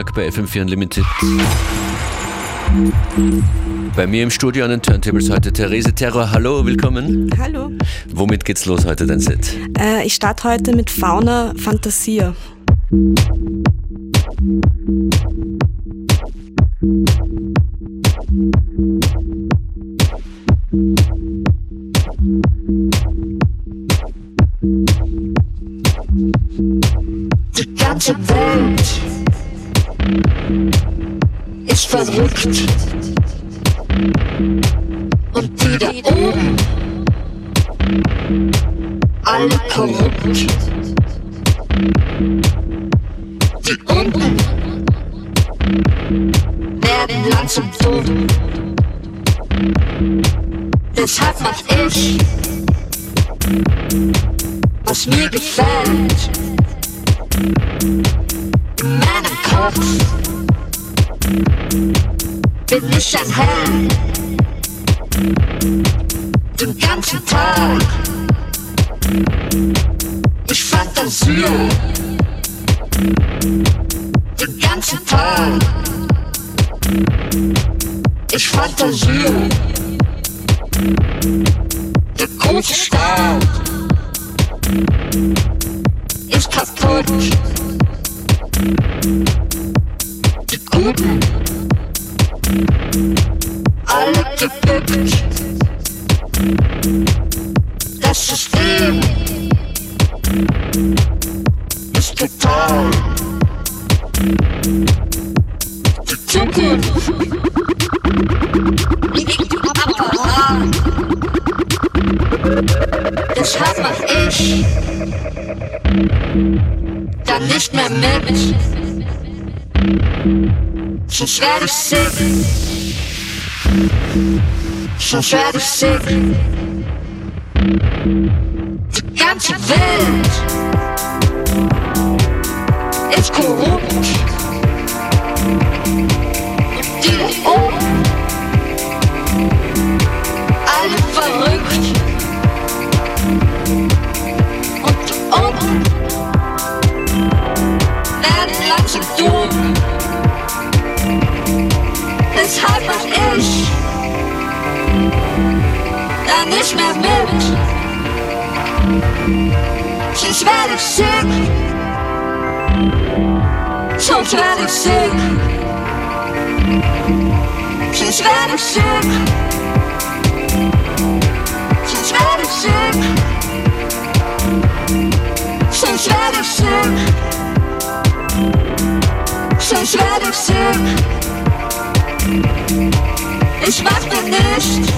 Donnerstag bei FM4 Unlimited. Bei mir im Studio an den Turntables heute Therese Terror. Hallo, willkommen. Hallo. Womit geht's los heute, dein Set? Äh, ich starte heute mit Fauna Fantasia. Alle gebückt. Das System ist total. Die Zukunft liegt im Apparat. Deshalb mach ich dann nicht mehr mit. Sonst werde ich sick. Werde ich sick. Die ganze Welt ist korrupt. Die da oben, alle verrückt. Und die unten werden langsam dumm. Deshalb mach ich Sonst werde ich sick. Werde ich sick. Werde ich sick. Werde ich sick. Werde ich sick. Werde ich sick. Ich mach mir nicht,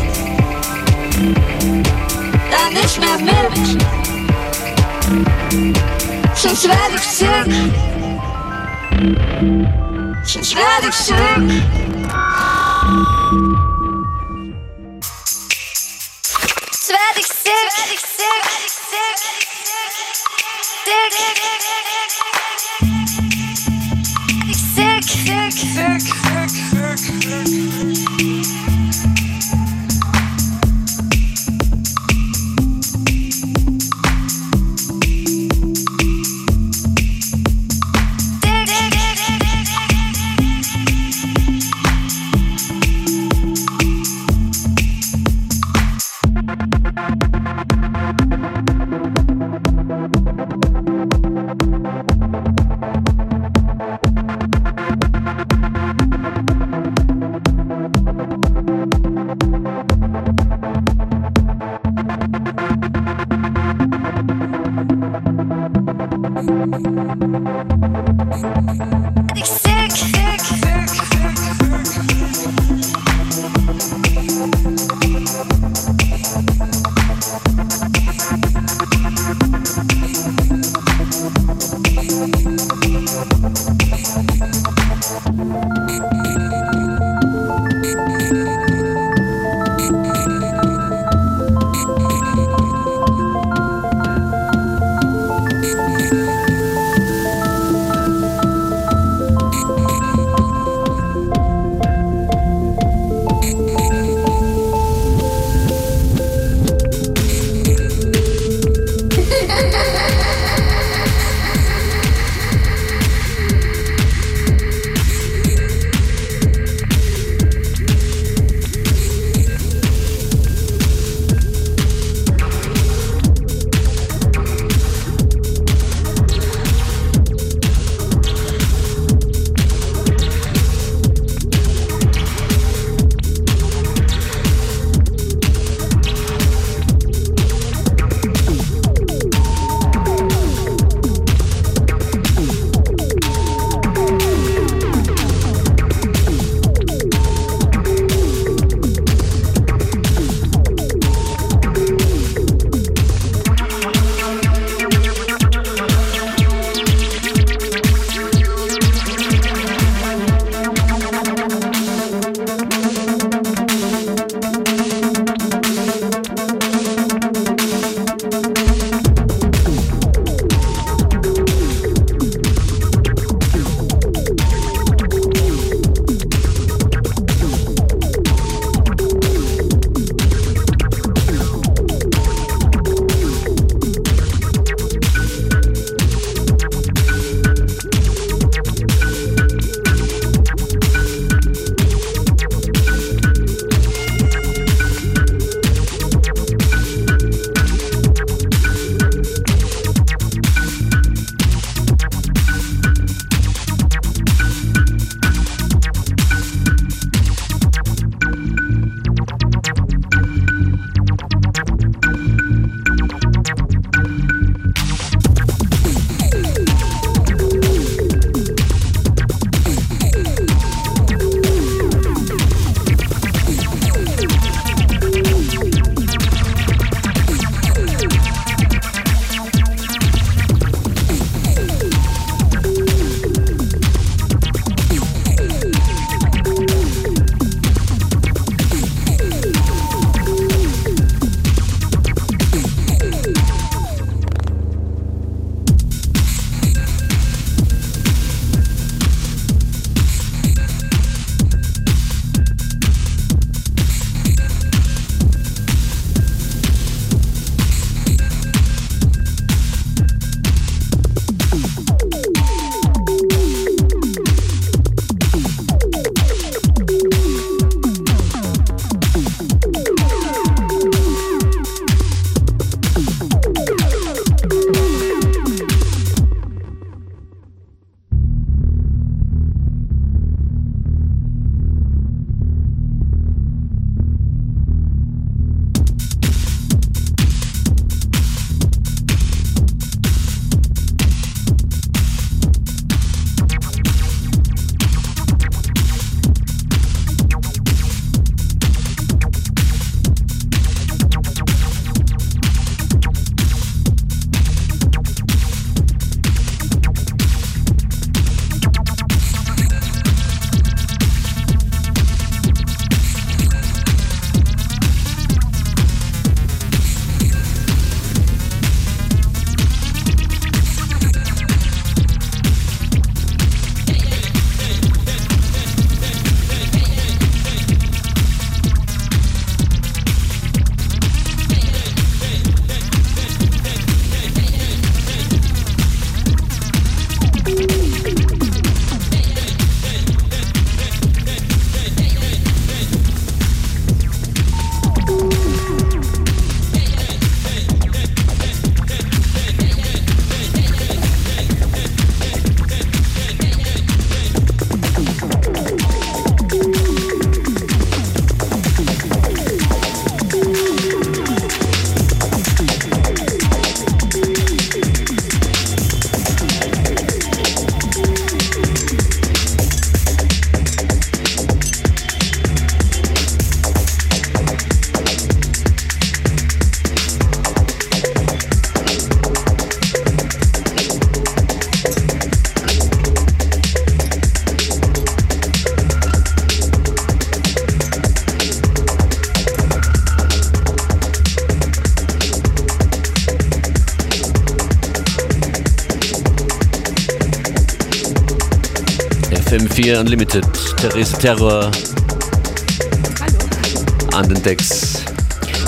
da nicht mehr mit. Sonst werde ich sick. Sonst werde ich sick. Sonst werde ich. Sick. Unlimited. Therese Terror an den Decks.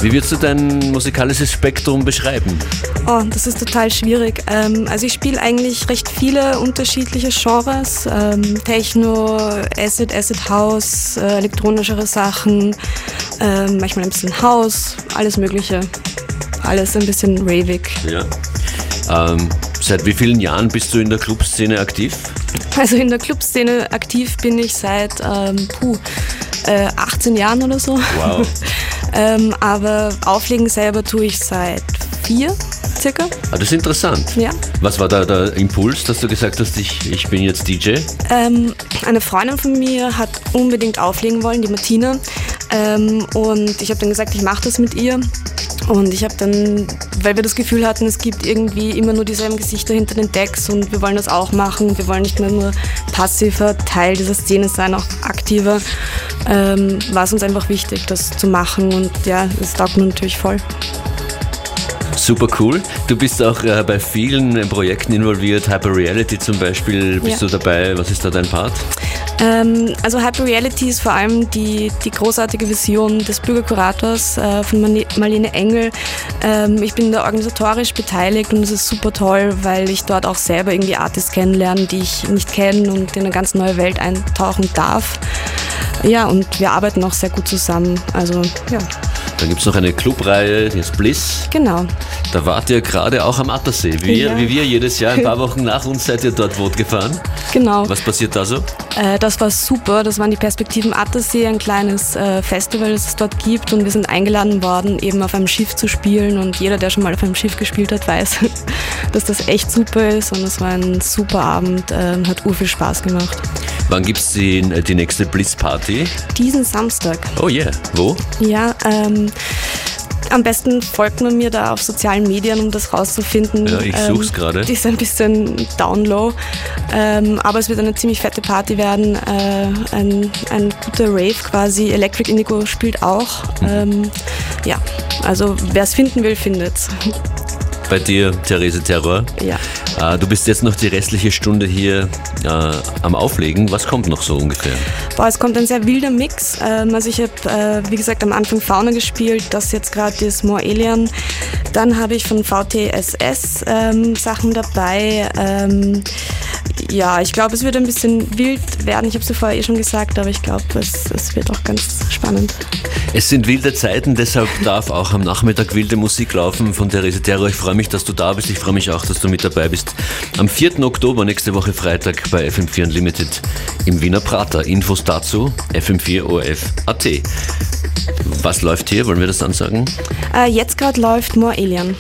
Wie würdest du dein musikalisches Spektrum beschreiben? Oh, das ist total schwierig. Ähm, also ich spiele eigentlich recht viele unterschiedliche Genres. Ähm, Techno, Acid, Acid House, äh, elektronischere Sachen, ähm, manchmal ein bisschen House, alles mögliche. Alles ein bisschen ravig. Ja. Ähm, seit wie vielen Jahren bist du in der Clubszene aktiv? Also in der Clubszene aktiv bin ich seit ähm, puh, äh, 18 Jahren oder so. Wow. ähm, aber auflegen selber tue ich seit vier circa. Ah, das ist interessant. Ja. Was war da der Impuls, dass du gesagt hast, ich, ich bin jetzt DJ? Ähm, eine Freundin von mir hat unbedingt auflegen wollen, die Martina. Ähm, und ich habe dann gesagt, ich mache das mit ihr. Und ich habe dann, weil wir das Gefühl hatten, es gibt irgendwie immer nur dieselben Gesichter hinter den Decks und wir wollen das auch machen. Wir wollen nicht mehr nur passiver Teil dieser Szene sein, auch aktiver. Ähm, war es uns einfach wichtig, das zu machen und ja, es taugt mir natürlich voll. Super cool. Du bist auch äh, bei vielen Projekten involviert, Hyper Reality zum Beispiel. Bist Ja. du dabei? Was ist da dein Part? Ähm, also Hyper Reality ist vor allem die, die großartige Vision des Bürgerkurators äh, von Marlene Engel. Ähm, ich bin da organisatorisch beteiligt und es ist super toll, weil ich dort auch selber irgendwie Artists kennenlerne, die ich nicht kenne und in eine ganz neue Welt eintauchen darf. Ja, und wir arbeiten auch sehr gut zusammen. Also ja, Dann gibt es noch eine Clubreihe, die ist Bliss. genau. Da wart ihr gerade auch am Attersee. Wie, wir- Ja. wie wir jedes Jahr, ein paar Wochen nach uns seid ihr dort Boot gefahren. Genau. Was passiert da so? Äh, das war super. Das waren die Perspektiven Attersee, ein kleines äh, Festival, das es dort gibt. Und wir sind eingeladen worden, eben auf einem Schiff zu spielen. Und jeder, der schon mal auf einem Schiff gespielt hat, weiß, dass das echt super ist. Und es war ein super Abend, äh, hat ur viel Spaß gemacht. Wann gibt es die, die nächste Bliss-Party? Diesen Samstag, Oh yeah. Wo? ja, ähm, am besten folgt man mir da auf sozialen Medien, um das rauszufinden. Ja, ich such's gerade. Die ist ein bisschen down low, ähm, aber es wird eine ziemlich fette Party werden. Äh, ein, ein guter Rave quasi. Electric Indigo spielt auch. Mhm. Ähm, ja, also wer es finden will, findet's. Bei dir, Therese Terror. ja. Äh, du bist jetzt noch die restliche Stunde hier äh, am Auflegen. Was kommt noch so ungefähr? Boah, es kommt ein sehr wilder Mix. Ähm, also ich habe, äh, wie gesagt, am Anfang Fauna gespielt, das jetzt gerade ist More Alien. Dann habe ich von VTSS ähm, Sachen dabei. Ähm, ja, ich glaube, es wird ein bisschen wild werden. Ich habe es ja vorher eh schon gesagt, aber ich glaube, es, es wird auch ganz spannend. Es sind wilde Zeiten, deshalb darf auch am Nachmittag wilde Musik laufen von Therese Terror. Ich freue mich, dass du da bist. Ich freue mich auch, dass du mit dabei bist. Am 4. Oktober, nächste Woche Freitag bei FM4 Unlimited im Wiener Prater. Infos dazu fm4orf.at. Was läuft hier? Wollen wir das ansagen? Äh, jetzt gerade läuft More Alien.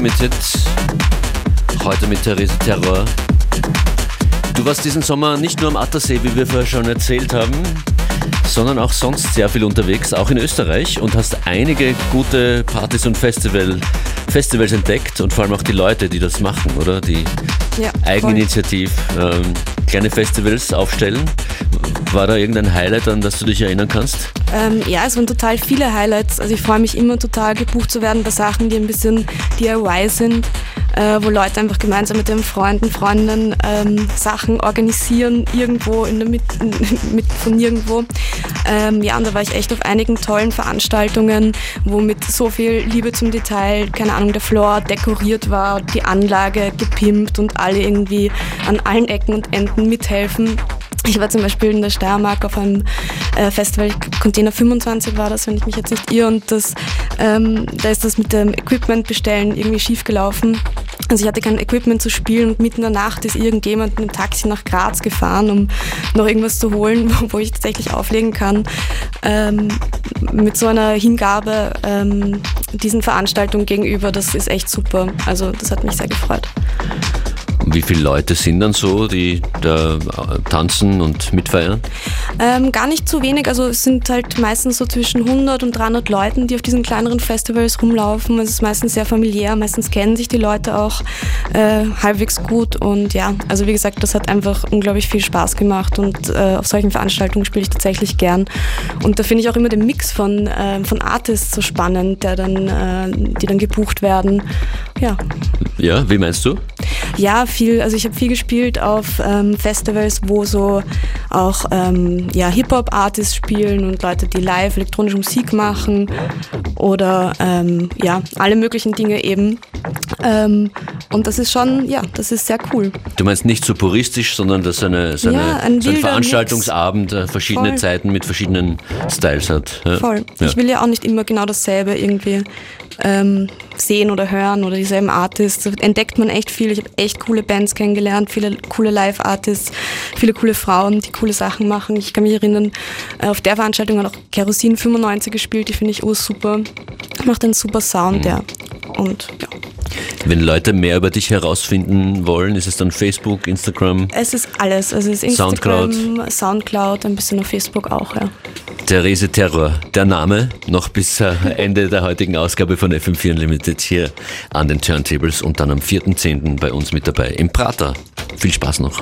Unlimited. Heute mit Therese Terror. Du warst diesen Sommer nicht nur am Attersee, wie wir vorher schon erzählt haben, sondern auch sonst sehr viel unterwegs, auch in Österreich und hast einige gute Partys und Festival, Festivals entdeckt und vor allem auch die Leute, die das machen, oder? Die Ja, Eigeninitiativ ähm, kleine Festivals aufstellen. War da irgendein Highlight, an das du dich erinnern kannst? Ähm, ja, es waren total viele Highlights. Also ich freue mich immer total gebucht zu werden bei Sachen, die ein bisschen DIY sind, äh, wo Leute einfach gemeinsam mit ihren Freunden, Freundinnen ähm, Sachen organisieren, irgendwo in der Mitte mit von nirgendwo. Ähm, ja, und da war ich echt auf einigen tollen Veranstaltungen, wo mit so viel Liebe zum Detail, keine Ahnung, der Floor dekoriert war, die Anlage gepimpt und alle irgendwie an allen Ecken und Enden mithelfen. Ich war zum Beispiel in der Steiermark auf einem äh, Festival, Container 25 war das, wenn ich mich jetzt nicht irre, und das, ähm, da ist das mit dem Equipment bestellen irgendwie schief gelaufen. Also ich hatte kein Equipment zu spielen und mitten in der Nacht ist irgendjemand mit einem Taxi nach Graz gefahren, um noch irgendwas zu holen, wo ich tatsächlich auflegen kann. Ähm, mit so einer Hingabe ähm, diesen Veranstaltungen gegenüber, das ist echt super. Also das hat mich sehr gefreut. Wie viele Leute sind dann so, die da äh, tanzen und mitfeiern? Ähm, gar nicht zu wenig, also es sind halt meistens so zwischen 100 und 300 Leuten, die auf diesen kleineren Festivals rumlaufen. Es ist meistens sehr familiär, meistens kennen sich die Leute auch äh, halbwegs gut und ja, also wie gesagt, das hat einfach unglaublich viel Spaß gemacht und äh, auf solchen Veranstaltungen spiele ich tatsächlich gern. Und da finde ich auch immer den Mix von, äh, von Artists so spannend, der dann, äh, die dann gebucht werden. Ja. Ja, wie meinst du? Ja, viel, also ich habe viel gespielt auf ähm, Festivals, wo so auch ähm, ja, Hip-Hop-Artists spielen und Leute, die live elektronische Musik machen oder ähm, ja, alle möglichen Dinge eben. Ähm, und das ist schon, ja, das ist sehr cool. Du meinst nicht so puristisch, sondern dass eine, so, eine, Ja, ein so ein Veranstaltungsabend äh, verschiedene Voll. Zeiten mit verschiedenen Styles hat. Ja. Voll. Ja. Ich will ja auch nicht immer genau dasselbe irgendwie ähm, sehen oder hören oder dieselben Artists. Entdeckt man echt viel. Ich habe echt coole Bands kennengelernt, viele coole Live-Artists, viele coole Frauen, die coole Sachen machen. Ich kann mich erinnern, äh, auf der Veranstaltung hat auch Kerosin 95 gespielt, die finde ich oh super. Macht einen super Sound, ja. Und ja. Wenn Leute mehr über dich herausfinden wollen, ist es dann Facebook, Instagram, Es ist alles. Es ist Instagram, Soundcloud, ein bisschen auf Facebook auch, ja. Therese Terror. Der Name noch bis äh, Ende der heutigen Ausgabe von FM4 Unlimited hier an den Turntables und dann am 4.10. bei uns mit dabei im Prater. Viel Spaß noch.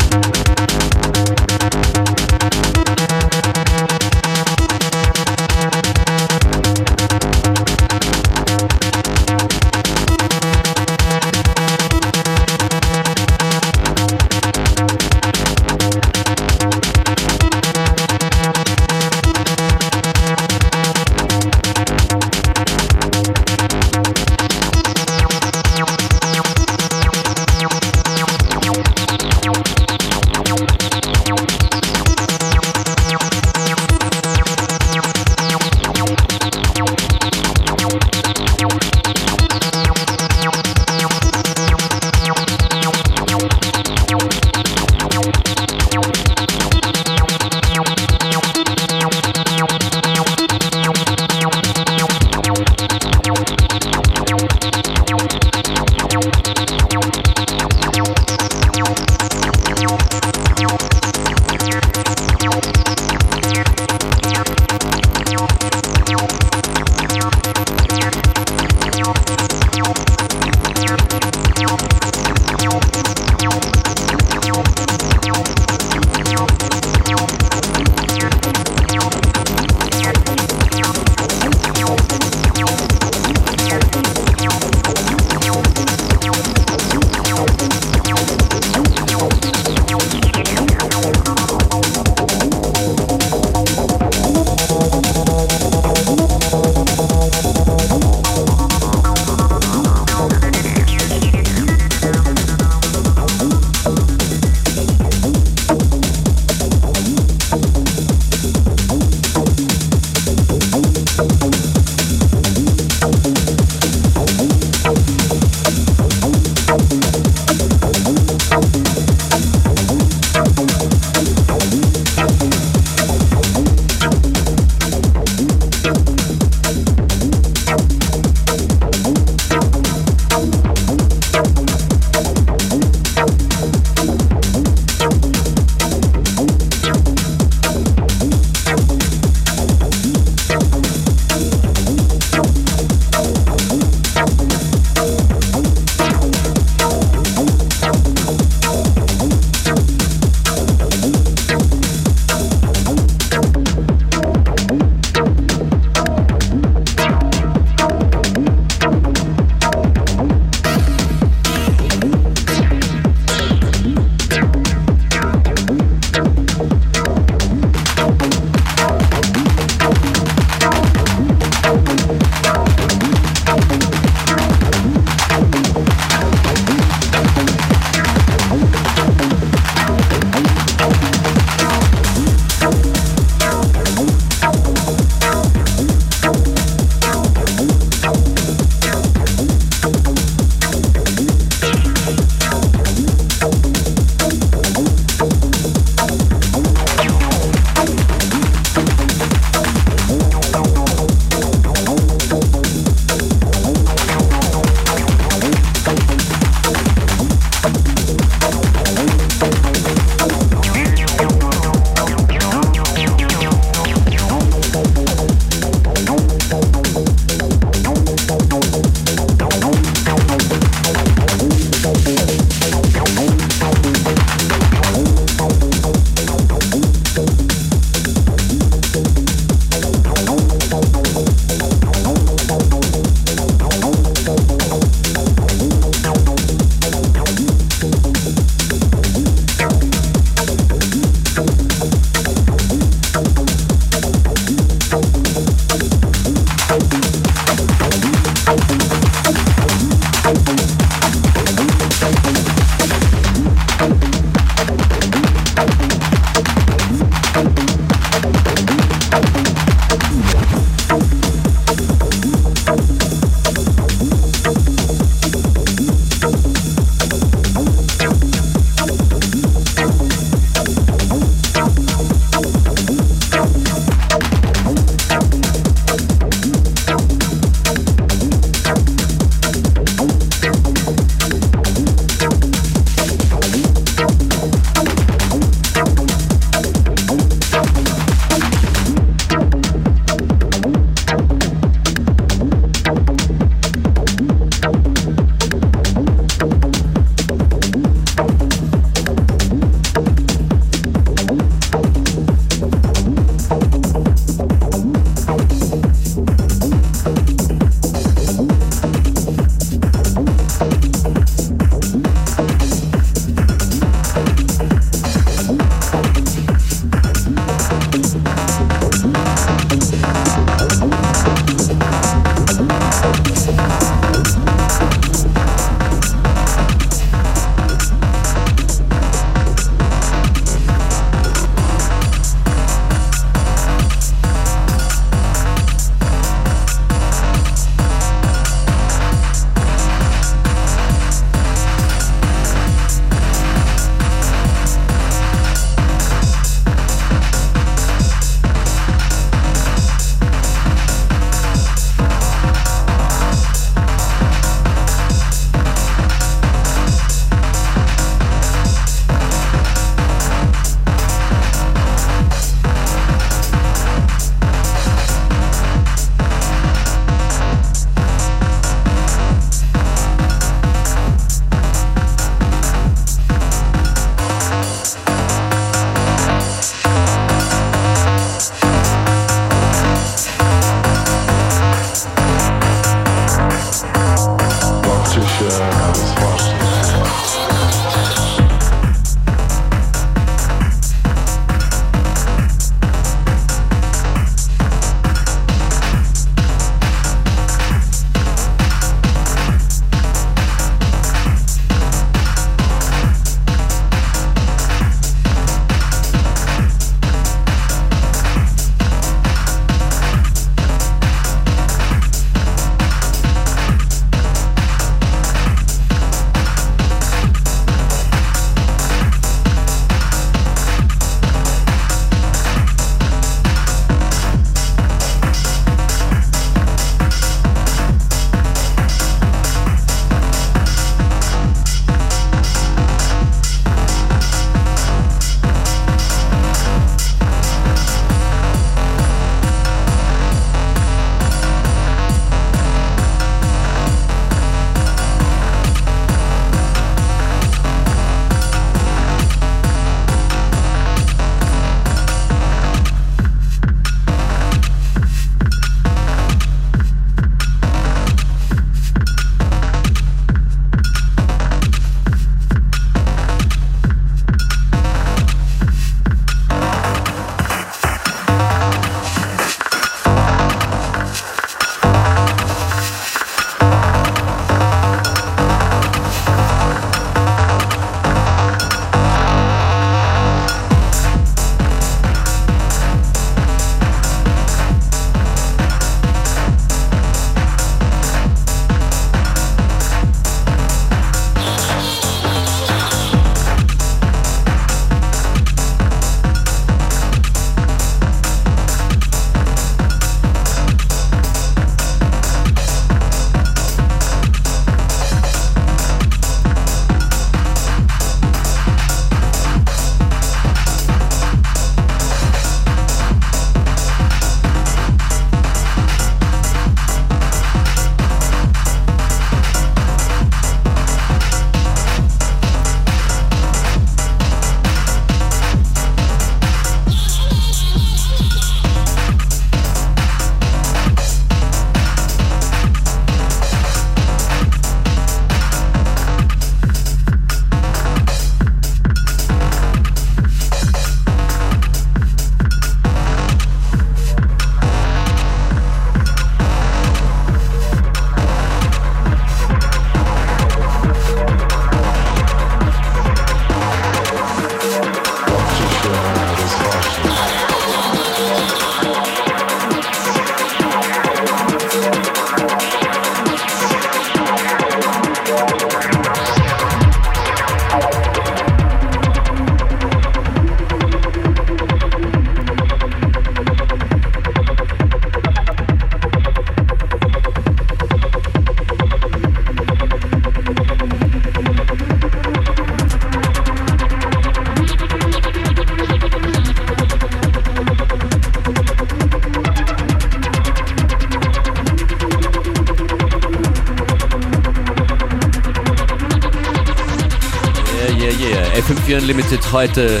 FM4 Unlimited heute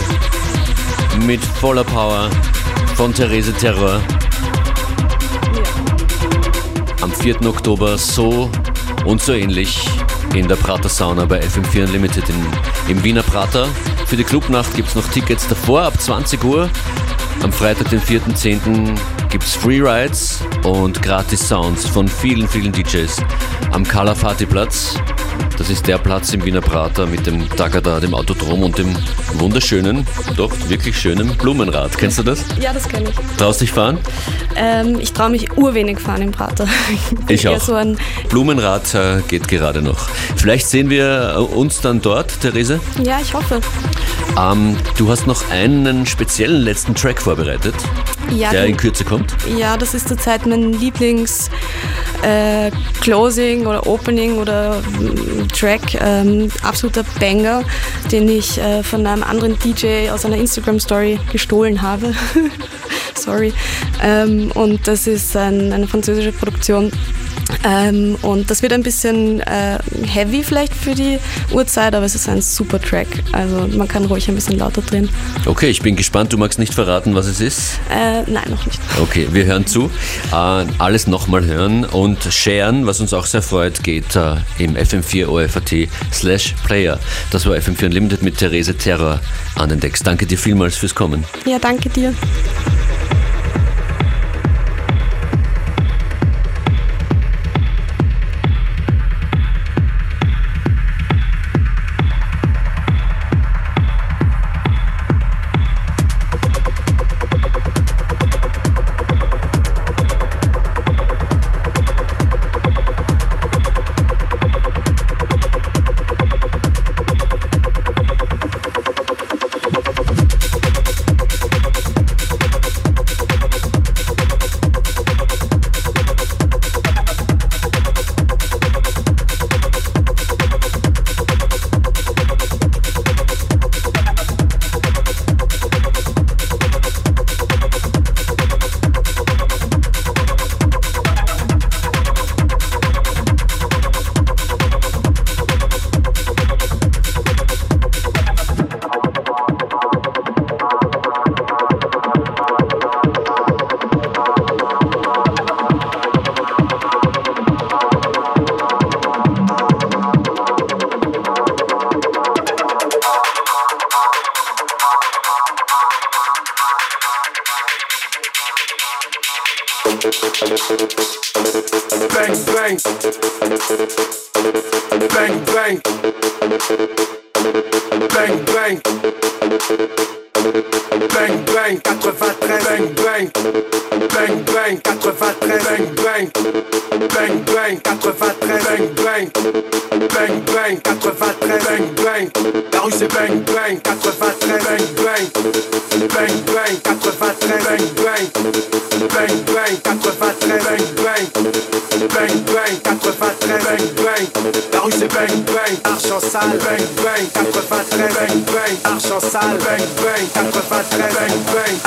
mit voller Power von Therese Terror. Am 4. Oktober so und so ähnlich in der Prater Sauna bei FM4 Unlimited in, im Wiener Prater. Für die Clubnacht gibt es noch Tickets davor ab 20 Uhr. Am Freitag, den 4.10. gibt es Freerides und gratis Sounds von vielen, vielen DJs am Kalafati Platz. Das ist der Platz im Wiener Prater mit dem Tagada, dem Autodrom und dem wunderschönen, doch wirklich schönen Blumenrad. Kennst du das? Ja, das kenne ich. Traust dich fahren? Ähm, ich traue mich urwenig fahren im Prater. Ich eher auch. So Blumenrad äh, geht gerade noch. Vielleicht sehen wir äh, uns dann dort, Therese. ja, ich hoffe. Ähm, du hast noch einen speziellen letzten Track vorbereitet, Ja, der in Kürze kommt. Ja, das ist zurzeit mein Lieblings äh, Closing oder Opening oder Track, ähm, absoluter Banger, den ich äh, von einem anderen DJ aus einer Instagram Story gestohlen habe. Sorry. Ähm, und das ist ein, eine französische Produktion. Ähm, und das wird ein bisschen äh, heavy vielleicht für die Uhrzeit, aber es ist ein super Track. Also man kann ruhig ein bisschen lauter drehen. Okay, ich bin gespannt. Du magst nicht verraten, was es ist. Äh, nein, noch nicht. Okay, wir hören zu. Äh, alles nochmal hören und sharen, was uns auch sehr freut, geht äh, im FM4 OFAT slash Player. Das war FM4 Unlimited mit Therese Terror an den Decks. Danke dir vielmals fürs Kommen. Ja, danke dir.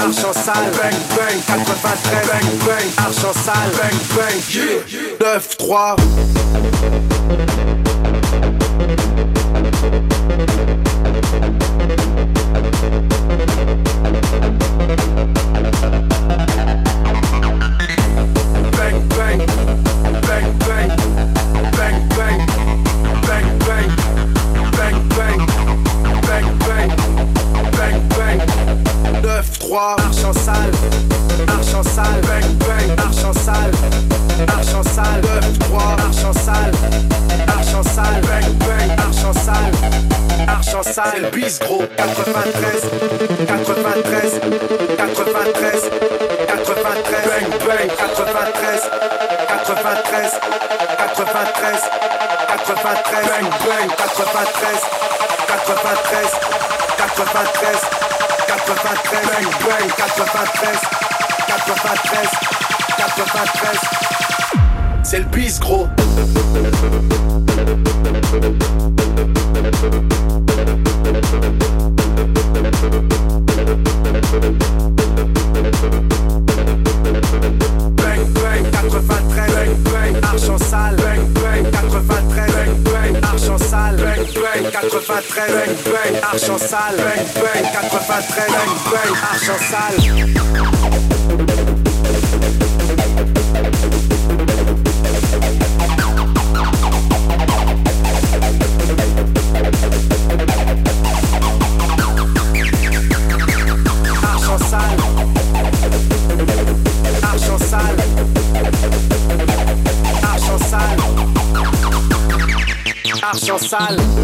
arche en salle, bang bang, 93, bang bang, arche en salle, bang bang, yeah, yeah. 9-3. Sale c'est le bis gros 93 93 93 93 bang bang. 93 93 93 93 bang bang. 93 93 93 93 bang bang. 93 93 93 c'est le bis gros bang, bang, bang, argent sale, bang, bang, 93, bang, bang, argent sale. argent sale.